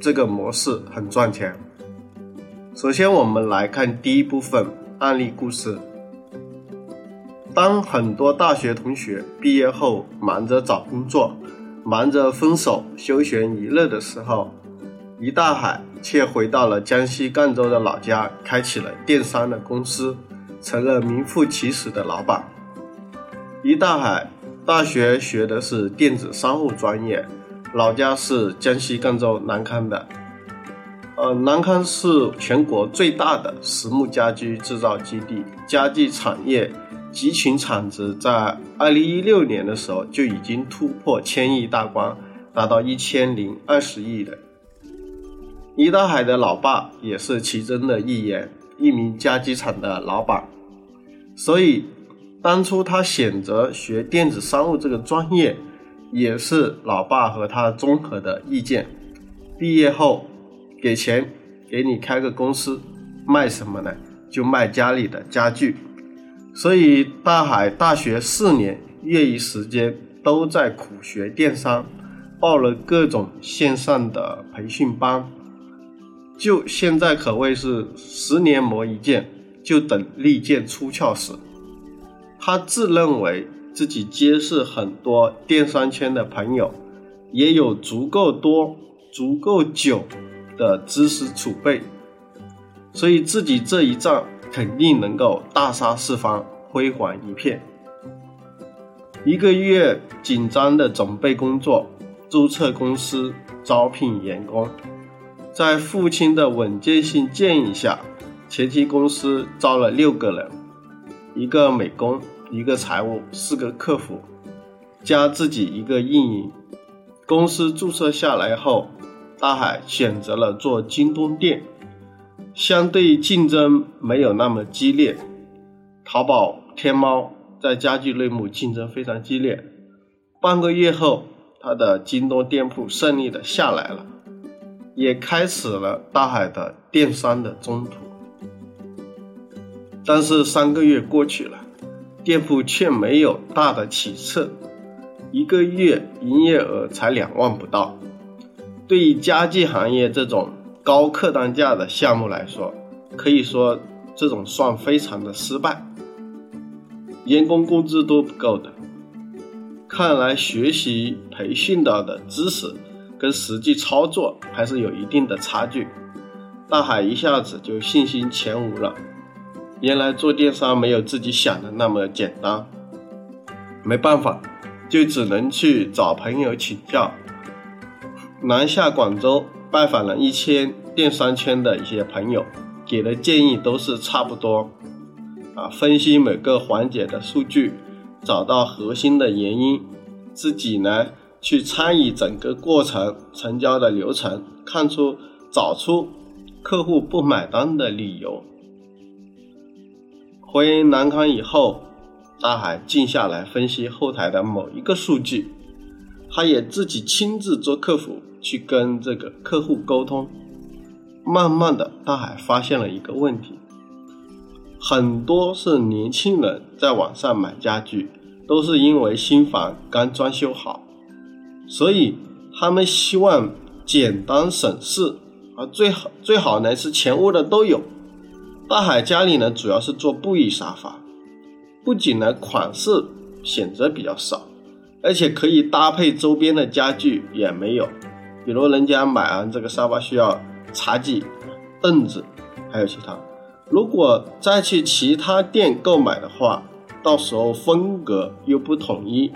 这个模式很赚钱。首先，我们来看第一部分案例故事。当很多大学同学毕业后忙着找工作、忙着分手、休闲娱乐的时候，于大海却回到了江西赣州的老家，开启了电商的公司，成了名副其实的老板。于大海大学学的是电子商务专业。老家是江西赣州南康的，呃，南康是全国最大的实木家居制造基地，家具产业集群产值在二零一六年的时候就已经突破千亿大关，达到一千零二十亿的。倪大海的老爸也是其中的一员，一名家具厂的老板，所以当初他选择学电子商务这个专业。也是老爸和他综合的意见。毕业后给钱给你开个公司，卖什么呢？就卖家里的家具。所以大海大学四年业余时间都在苦学电商，报了各种线上的培训班。就现在可谓是十年磨一剑，就等利剑出鞘时。他自认为。自己结识很多电商圈的朋友，也有足够多、足够久的知识储备，所以自己这一仗肯定能够大杀四方、辉煌一片。一个月紧张的准备工作，注册公司、招聘员工，在父亲的稳健性建议下，前期公司招了六个人，一个美工。一个财务，四个客服，加自己一个运营。公司注册下来后，大海选择了做京东店，相对竞争没有那么激烈。淘宝、天猫在家具类目竞争非常激烈。半个月后，他的京东店铺顺利的下来了，也开始了大海的电商的中途。但是三个月过去了。店铺却没有大的起色，一个月营业额才两万不到。对于家具行业这种高客单价的项目来说，可以说这种算非常的失败，员工工资都不够的。看来学习培训到的知识跟实际操作还是有一定的差距。大海一下子就信心全无了。原来做电商没有自己想的那么简单，没办法，就只能去找朋友请教。南下广州拜访了一千电商圈的一些朋友，给的建议都是差不多。啊，分析每个环节的数据，找到核心的原因，自己呢去参与整个过程成交的流程，看出找出客户不买单的理由。回南康以后，大海静下来分析后台的某一个数据，他也自己亲自做客服去跟这个客户沟通。慢慢的，大海发现了一个问题：很多是年轻人在网上买家具，都是因为新房刚装修好，所以他们希望简单省事，啊，最好最好呢是全屋的都有。大海家里呢，主要是做布艺沙发，不仅呢款式选择比较少，而且可以搭配周边的家具也没有。比如人家买完这个沙发需要茶几、凳子，还有其他。如果再去其他店购买的话，到时候风格又不统一、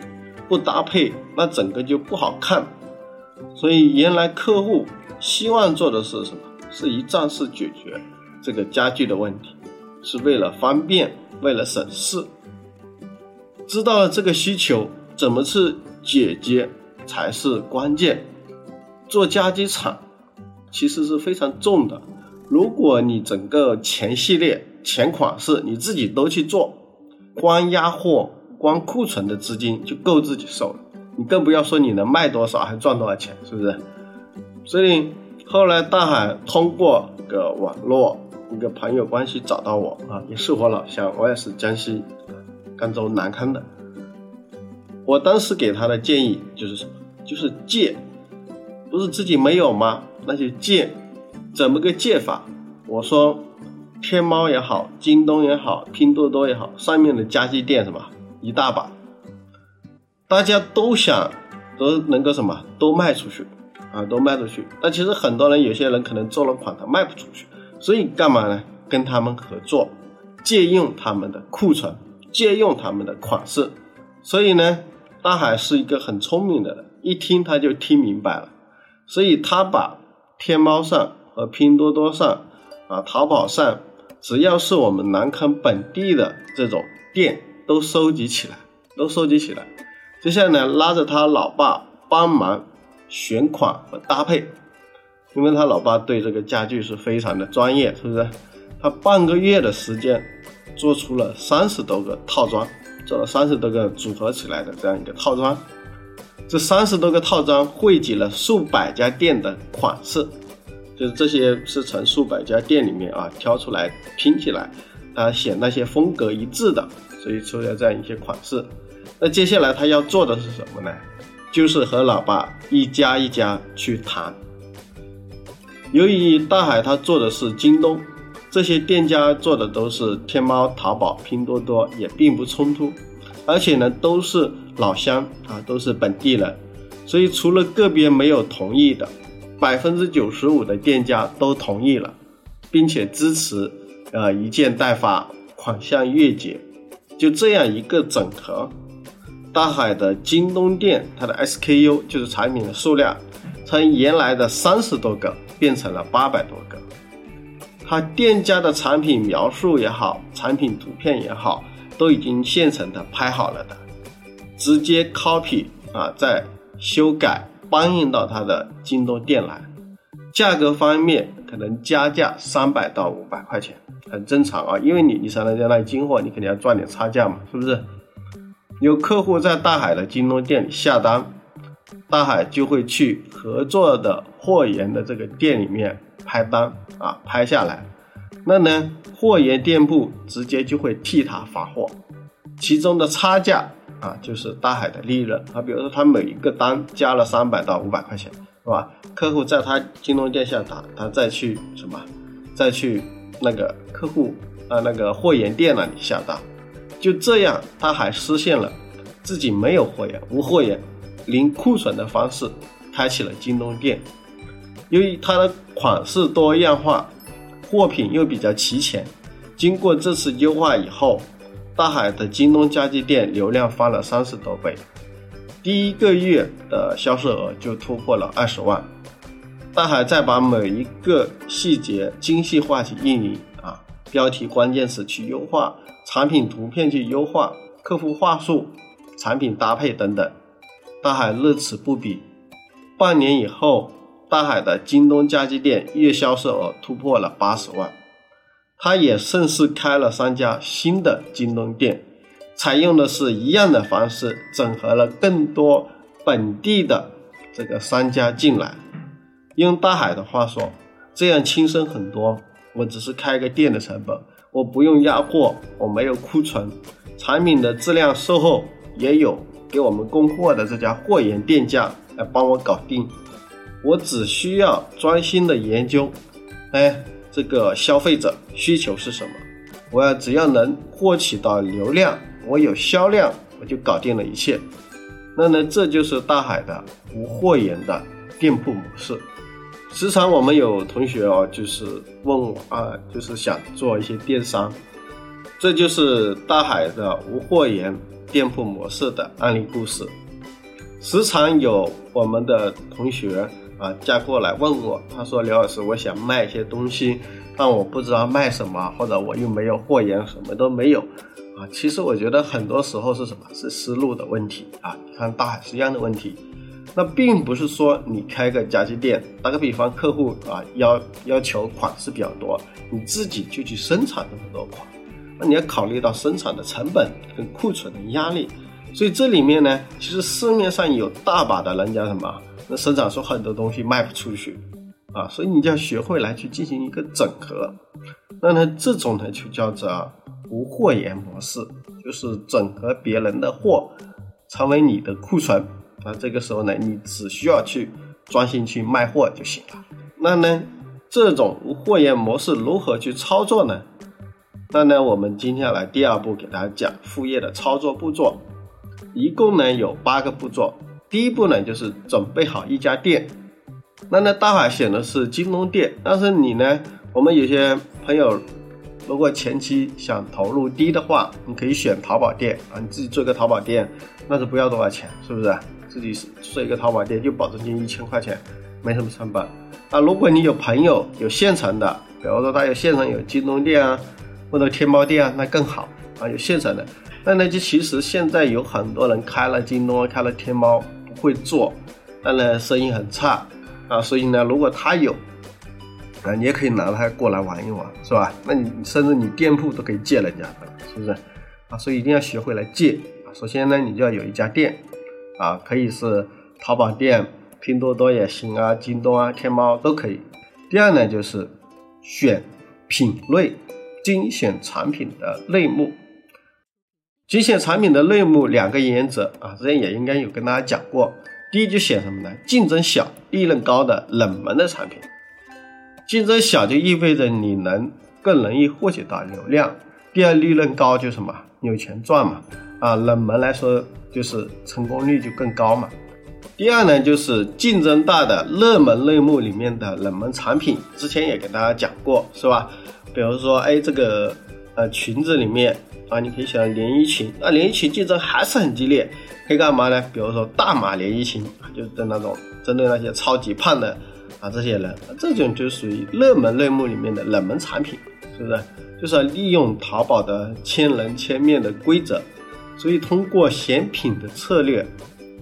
不搭配，那整个就不好看。所以原来客户希望做的是什么？是一站式解决。这个家具的问题是为了方便，为了省事。知道了这个需求，怎么去解决才是关键。做家居厂，其实是非常重的。如果你整个前系列前款式你自己都去做，光压货、光库存的资金就够自己受了，你更不要说你能卖多少还赚多少钱，是不是？所以后来大海通过个网络一个朋友关系找到我啊，也是我老乡，我也是江西赣州南康的。我当时给他的建议就是什么？就是借，不是自己没有吗？那就借，怎么个借法？我说，天猫也好，京东也好，拼多多也好，上面的家具店什么一大把，大家都想都能够什么都卖出去啊，都卖出去。但其实很多人，有些人可能做了款，他卖不出去，所以干嘛呢？跟他们合作，借用他们的库存，借用他们的款式。所以呢，大海是一个很聪明的人。一听他就听明白了，所以他把天猫上和拼多多上啊、淘宝上，只要是我们南康本地的这种店都收集起来，都收集起来。接下来呢拉着他老爸帮忙选款和搭配，因为他老爸对这个家具是非常的专业，是不是？他半个月的时间做出了三十多个套装，做了三十多个组合起来的这样一个套装。这三十多个套装汇集了数百家店的款式，就是这些是从数百家店里面啊挑出来拼起来，啊选那些风格一致的，所以出了这样一些款式。那接下来他要做的是什么呢？就是和老爸一家一家去谈。由于大海他做的是京东，这些店家做的都是天猫、淘宝、拼多多，也并不冲突，而且呢都是。老乡啊，都是本地人，所以除了个别没有同意的，百分之九十五的店家都同意了，并且支持，呃，一件代发，款项月结，就这样一个整合，大海的京东店它的 SKU 就是产品的数量，从原来的三十多个变成了八百多个，它店家的产品描述也好，产品图片也好，都已经现成的拍好了的。直接 copy 啊，再修改搬运到他的京东店来，价格方面可能加价三百到五百块钱，很正常啊，因为你你上人家那里进货，你肯定要赚点差价嘛，是不是？有客户在大海的京东店里下单，大海就会去合作的货源的这个店里面拍单啊，拍下来，那呢，货源店铺直接就会替他发货，其中的差价。啊，就是大海的利润啊，比如说他每一个单加了三百到五百块钱，是吧？客户在他京东店下单，他再去什么，再去那个客户啊那个货源店那里下单，就这样，他还实现了自己没有货源、无货源、零库存的方式，开启了京东店。由于它的款式多样化，货品又比较齐全，经过这次优化以后。大海的京东家具店流量翻了三十多倍，第一个月的销售额就突破了二十万。大海再把每一个细节精细化去运营，标题关键词去优化，产品图片去优化，客户话术、产品搭配等等，大海乐此不疲。半年以后，大海的京东家居店月销售额突破了八十万。他也顺势开了三家新的京东店，采用的是一样的方式，整合了更多本地的这个商家进来。用大海的话说，这样轻松很多。我只是开个店的成本，我不用压货，我没有库存，产品的质量售后也有给我们供货的这家货源店家来帮我搞定。我只需要专心的研究，哎。这个消费者需求是什么？我要只要能获取到流量，我有销量，我就搞定了一切。那呢，这就是大海的无货源的店铺模式。时常我们有同学哦，就是问我啊，就是想做一些电商，这就是大海的无货源店铺模式的案例故事。时常有我们的同学。啊，加过来问我，他说刘老师，我想卖一些东西，但我不知道卖什么，或者我又没有货源，什么都没有。啊，其实我觉得很多时候是什么？是思路的问题啊。你看大海是一样的问题，那并不是说你开个家具店，打个比方，客户啊要要求款式比较多，你自己就去生产这么多款，那你要考虑到生产的成本跟库存的压力。所以这里面呢，其实市面上有大把的人家什么，那生产出很多东西卖不出去啊，所以你就要学会来去进行一个整合。那呢，这种呢就叫做无货源模式，就是整合别人的货，成为你的库存。那这个时候呢，你只需要去专心去卖货就行了。那呢，这种无货源模式如何去操作呢？那呢，我们今天来第二步给大家讲副业的操作步骤。一共呢有八个步骤，第一步呢就是准备好一家店，那呢大海选的是京东店，但是你呢，我们有些朋友如果前期想投入低的话，你可以选淘宝店啊，你自己做个淘宝店，那是不要多少钱，是不是？自己做一个淘宝店就保证金一千块钱，没什么成本。啊，如果你有朋友有现成的，比如说他有现成有京东店啊，或者天猫店啊，那更好啊，有现成的。那呢，就其实现在有很多人开了京东，开了天猫，不会做，但呢生意很差啊。所以呢，如果他有，啊，你也可以拿它过来玩一玩，是吧？那你甚至你店铺都可以借人家的，是不是？啊，所以一定要学会来借啊。首先呢，你就要有一家店啊，可以是淘宝店、拼多多也行啊，京东啊、天猫都可以。第二呢，就是选品类，精选产品的类目。精选产品的类目两个原则啊，之前也应该有跟大家讲过。第一就选什么呢？竞争小、利润高的冷门的产品。竞争小就意味着你能更容易获取到流量。第二，利润高就什么？有钱赚嘛。啊，冷门来说就是成功率就更高嘛。第二呢，就是竞争大的热门类目里面的冷门产品，之前也给大家讲过，是吧？比如说，哎，这个呃裙子里面。啊，你可以选连衣裙，那连衣裙竞争还是很激烈，可以干嘛呢？比如说大码连衣裙，就是那种针对那些超级胖的啊这些人，这种就属于热门类目里面的冷门产品，是不是？就是要利用淘宝的千人千面的规则，所以通过选品的策略，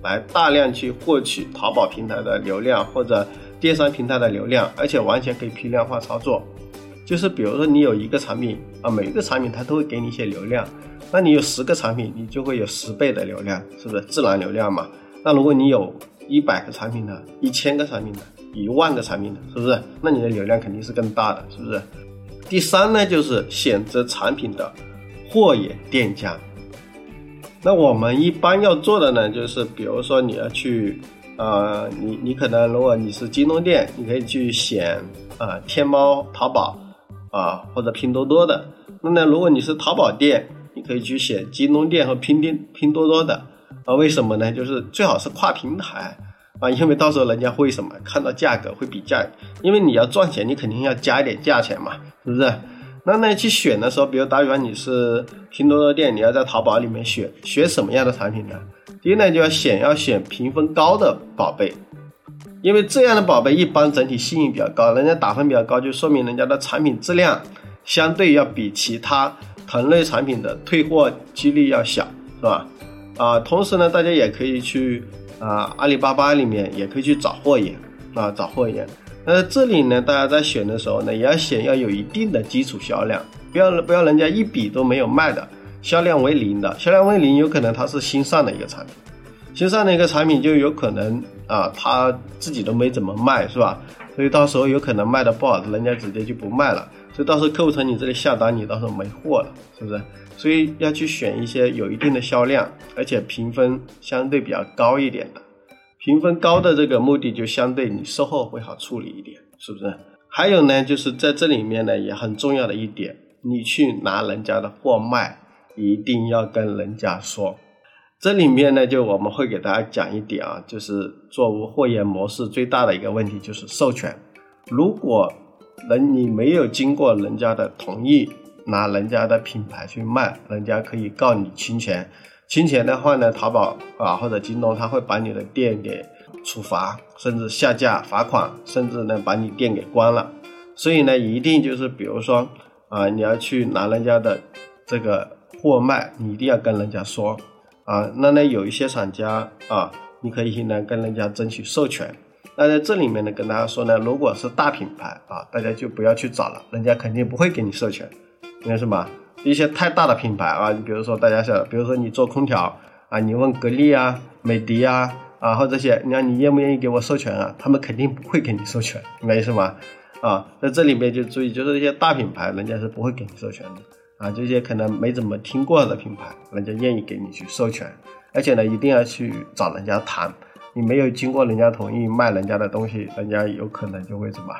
来大量去获取淘宝平台的流量或者电商平台的流量，而且完全可以批量化操作。就是比如说你有一个产品啊，每一个产品它都会给你一些流量，那你有十个产品，你就会有十倍的流量，是不是自然流量嘛？那如果你有一百个产品呢，一千个产品呢，一万个产品呢，是不是？那你的流量肯定是更大的，是不是？第三呢，就是选择产品的货源店家。那我们一般要做的呢，就是比如说你要去，呃，你你可能如果你是京东店，你可以去选啊天猫、淘宝。啊，或者拼多多的，那呢？如果你是淘宝店，你可以去选京东店和拼店、拼多多的啊。为什么呢？就是最好是跨平台啊，因为到时候人家会什么看到价格会比价，因为你要赚钱，你肯定要加一点价钱嘛，是不是？那呢去选的时候，比如打比方你是拼多多店，你要在淘宝里面选选什么样的产品呢？第一呢就要选要选评分高的宝贝。因为这样的宝贝一般整体信誉比较高，人家打分比较高，就说明人家的产品质量相对要比其他同类产品的退货几率要小，是吧？啊，同时呢，大家也可以去啊阿里巴巴里面也可以去找货源啊找货源。那这里呢，大家在选的时候呢，也要选要有一定的基础销量，不要不要人家一笔都没有卖的，销量为零的，销量为零有可能它是新上的一个产品。新上的一个产品就有可能啊，他自己都没怎么卖，是吧？所以到时候有可能卖的不好，人家直接就不卖了。所以到时候客户从你这里下单，你到时候没货了，是不是？所以要去选一些有一定的销量，而且评分相对比较高一点的。评分高的这个目的就相对你售后会好处理一点，是不是？还有呢，就是在这里面呢也很重要的一点，你去拿人家的货卖，一定要跟人家说。这里面呢，就我们会给大家讲一点啊，就是做无货源模式最大的一个问题就是授权。如果人你没有经过人家的同意，拿人家的品牌去卖，人家可以告你侵权。侵权的话呢，淘宝啊或者京东他会把你的店给处罚，甚至下架、罚款，甚至呢把你店给关了。所以呢，一定就是比如说啊，你要去拿人家的这个货卖，你一定要跟人家说。啊，那呢有一些厂家啊，你可以呢跟人家争取授权。那在这里面呢，跟大家说呢，如果是大品牌啊，大家就不要去找了，人家肯定不会给你授权。因为什么？一些太大的品牌啊，你比如说大家想，比如说你做空调啊，你问格力啊、美的啊啊或这些，你看你愿不愿意给我授权啊？他们肯定不会给你授权，明白意思吗？啊，在这里面就注意，就是一些大品牌，人家是不会给你授权的啊。这些可能没怎么听过的品牌，人家愿意给你去授权，而且呢，一定要去找人家谈。你没有经过人家同意卖人家的东西，人家有可能就会什么，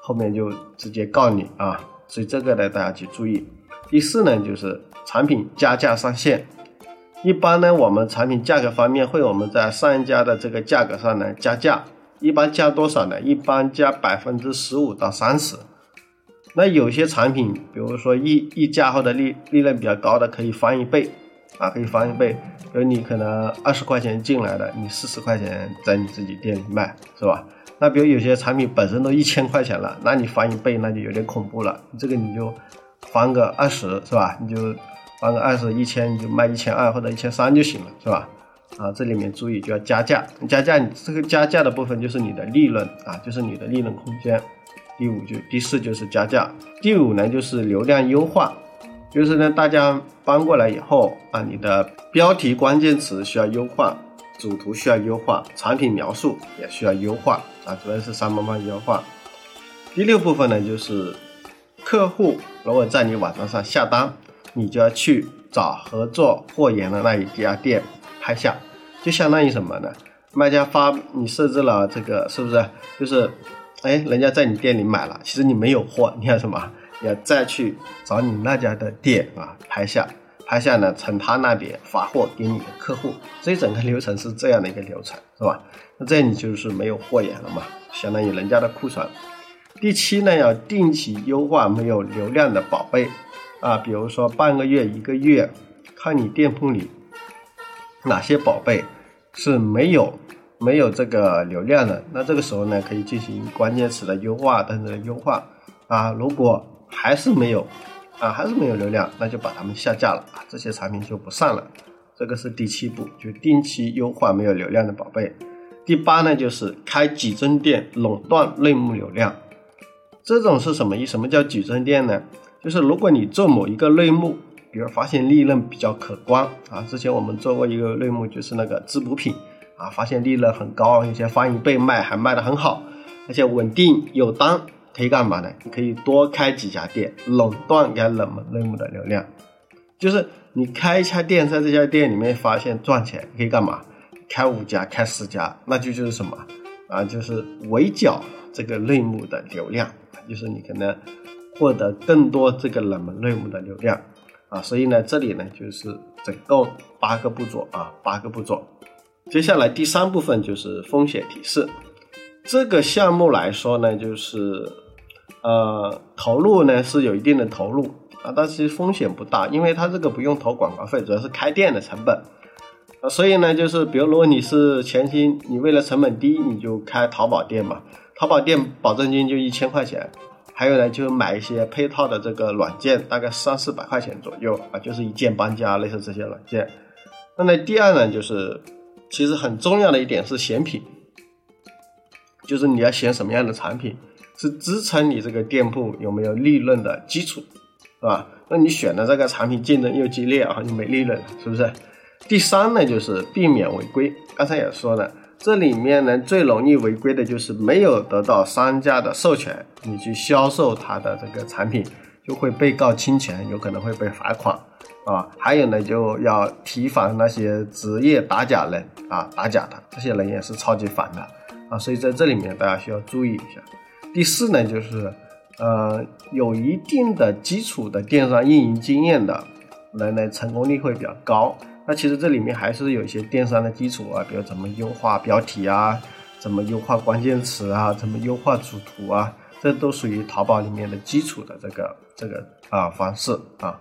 后面就直接告你啊。所以这个呢，大家去注意。第四呢，就是产品加价上线。一般呢，我们产品价格方面会我们在上一家的这个价格上呢加价。一般加多少呢？一般加百分之十五到三十。那有些产品，比如说溢溢价后的利利润比较高的，可以翻一倍啊，可以翻一倍。比如你可能二十块钱进来的，你四十块钱在你自己店里卖，是吧？那比如有些产品本身都一千块钱了，那你翻一倍那就有点恐怖了。这个你就翻个二十，是吧？你就翻个二十，一千你就卖一千二或者一千三就行了，是吧？啊，这里面注意就要加价，加价你这个加价的部分就是你的利润啊，就是你的利润空间。第五就第四就是加价，第五呢就是流量优化，就是呢大家搬过来以后啊，你的标题关键词需要优化。主图需要优化，产品描述也需要优化啊，主要是三方面优化。第六部分呢，就是客户如果在你网站上下单，你就要去找合作货源的那一家店拍下，就相当于什么呢？卖家发你设置了这个是不是？就是哎，人家在你店里买了，其实你没有货，你要什么？你要再去找你那家的店啊拍下。拍下呢，从他那边发货给你的客户，这整个流程是这样的一个流程，是吧？那这样你就是没有货源了嘛，相当于人家的库存。第七呢，要定期优化没有流量的宝贝啊，比如说半个月、一个月，看你店铺里哪些宝贝是没有没有这个流量的，那这个时候呢，可以进行关键词的优化等等优化啊。如果还是没有。啊，还是没有流量，那就把它们下架了啊，这些产品就不上了。这个是第七步，就定期优化没有流量的宝贝。第八呢，就是开几针店垄断类目流量。这种是什么意思？什么叫矩阵店呢？就是如果你做某一个类目，比如发现利润比较可观啊，之前我们做过一个类目，就是那个滋补品啊，发现利润很高，有些翻一倍卖，还卖得很好，而且稳定有单。可以干嘛呢？你可以多开几家店，垄断该冷门类目的流量。就是你开一家店，在这家店里面发现赚钱，可以干嘛？开五家、开十家，那就就是什么啊？就是围剿这个类目的流量，就是你可能获得更多这个冷门类目的流量啊。所以呢，这里呢就是总共八个步骤啊，八个步骤。接下来第三部分就是风险提示。这个项目来说呢，就是，呃，投入呢是有一定的投入啊，但是风险不大，因为它这个不用投广告费，主要是开店的成本啊，所以呢，就是比如如果你是前期你为了成本低，你就开淘宝店嘛，淘宝店保证金就一千块钱，还有呢就买一些配套的这个软件，大概三四百块钱左右啊，就是一键搬家类似这些软件。那么第二呢，就是其实很重要的一点是选品。就是你要选什么样的产品，是支撑你这个店铺有没有利润的基础，是吧？那你选的这个产品竞争又激烈啊，又没利润，是不是？第三呢，就是避免违规。刚才也说了，这里面呢最容易违规的就是没有得到商家的授权，你去销售他的这个产品，就会被告侵权，有可能会被罚款啊。还有呢，就要提防那些职业打假人啊，打假的这些人也是超级烦的。啊，所以在这里面大家需要注意一下。第四呢，就是呃有一定的基础的电商运营经验的人呢，成功率会比较高。那其实这里面还是有一些电商的基础啊，比如怎么优化标题啊，怎么优化关键词啊，怎么优化主图啊，这都属于淘宝里面的基础的这个这个啊方式啊。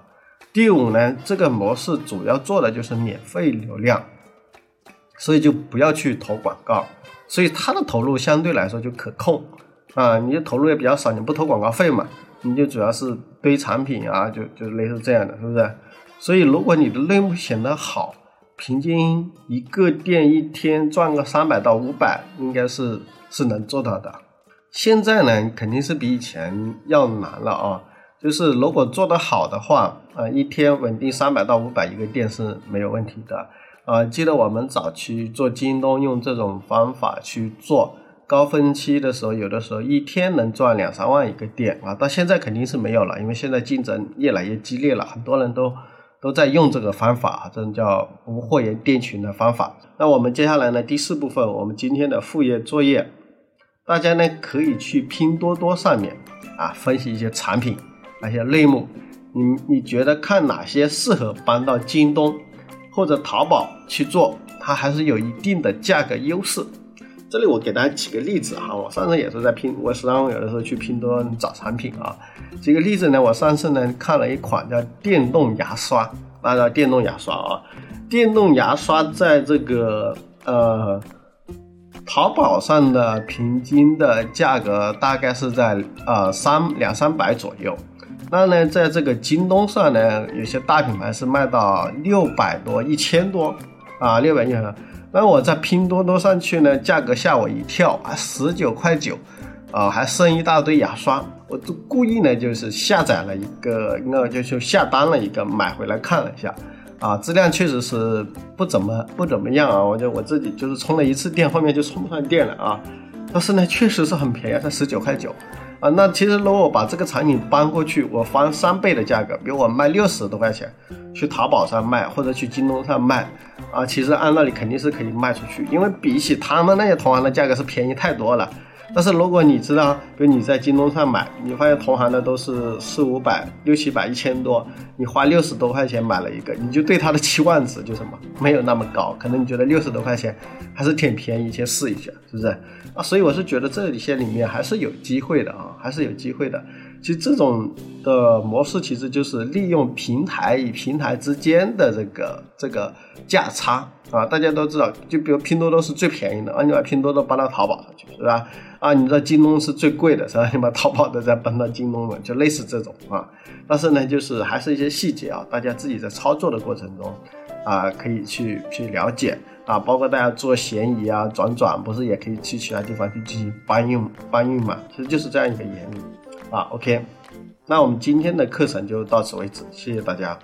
第五呢，这个模式主要做的就是免费流量，所以就不要去投广告。所以它的投入相对来说就可控啊，你的投入也比较少，你不投广告费嘛，你就主要是堆产品啊，就就类似这样的，是不是？所以如果你的类目选得好，平均一个店一天赚个三百到五百，应该是是能做到的。现在呢，肯定是比以前要难了啊。就是如果做得好的话，啊，一天稳定三百到五百一个店是没有问题的。啊，记得我们早期做京东用这种方法去做，高峰期的时候，有的时候一天能赚两三万一个店啊。到现在肯定是没有了，因为现在竞争越来越激烈了，很多人都都在用这个方法，这种叫无货源店群的方法。那我们接下来呢，第四部分，我们今天的副业作业，大家呢可以去拼多多上面啊分析一些产品。那些类目，你你觉得看哪些适合搬到京东或者淘宝去做，它还是有一定的价格优势。这里我给大家举个例子哈，我上次也是在拼，我时常有的时候去拼多多找产品啊。举个例子呢，我上次呢看了一款叫电动牙刷，那叫电动牙刷啊，电动牙刷在这个呃淘宝上的平均的价格大概是在呃三两三百左右。那呢，在这个京东上呢，有些大品牌是卖到六百多、一千多啊，六百一千。那我在拼多多上去呢，价格吓我一跳啊，十九块九，啊，还剩一大堆牙刷。我就故意呢，就是下载了一个，应该就是下单了一个，买回来看了一下，啊，质量确实是不怎么不怎么样啊。我就我自己就是充了一次电，后面就充不上电了啊。但是呢，确实是很便宜，才十九块九。啊，那其实如果把这个产品搬过去，我翻三倍的价格，比如我卖六十多块钱，去淘宝上卖或者去京东上卖，啊，其实按道理肯定是可以卖出去，因为比起他们那些同行的价格是便宜太多了。但是如果你知道，比如你在京东上买，你发现同行的都是四五百、六七百、一千多，你花六十多块钱买了一个，你就对它的期望值就什么没有那么高，可能你觉得六十多块钱还是挺便宜，先试一下，是不是？啊，所以我是觉得这些里面还是有机会的啊，还是有机会的。其实这种的模式其实就是利用平台与平台之间的这个这个价差啊，大家都知道，就比如拼多多是最便宜的啊，你把拼多多搬到淘宝上去，是吧？啊，你知道京东是最贵的，是吧？你把淘宝的再搬到京东嘛，就类似这种啊。但是呢，就是还是一些细节啊，大家自己在操作的过程中啊，可以去去了解啊，包括大家做闲鱼啊、转转，不是也可以去其他地方去进行搬运搬运嘛？其实就是这样一个原理啊。OK，那我们今天的课程就到此为止，谢谢大家。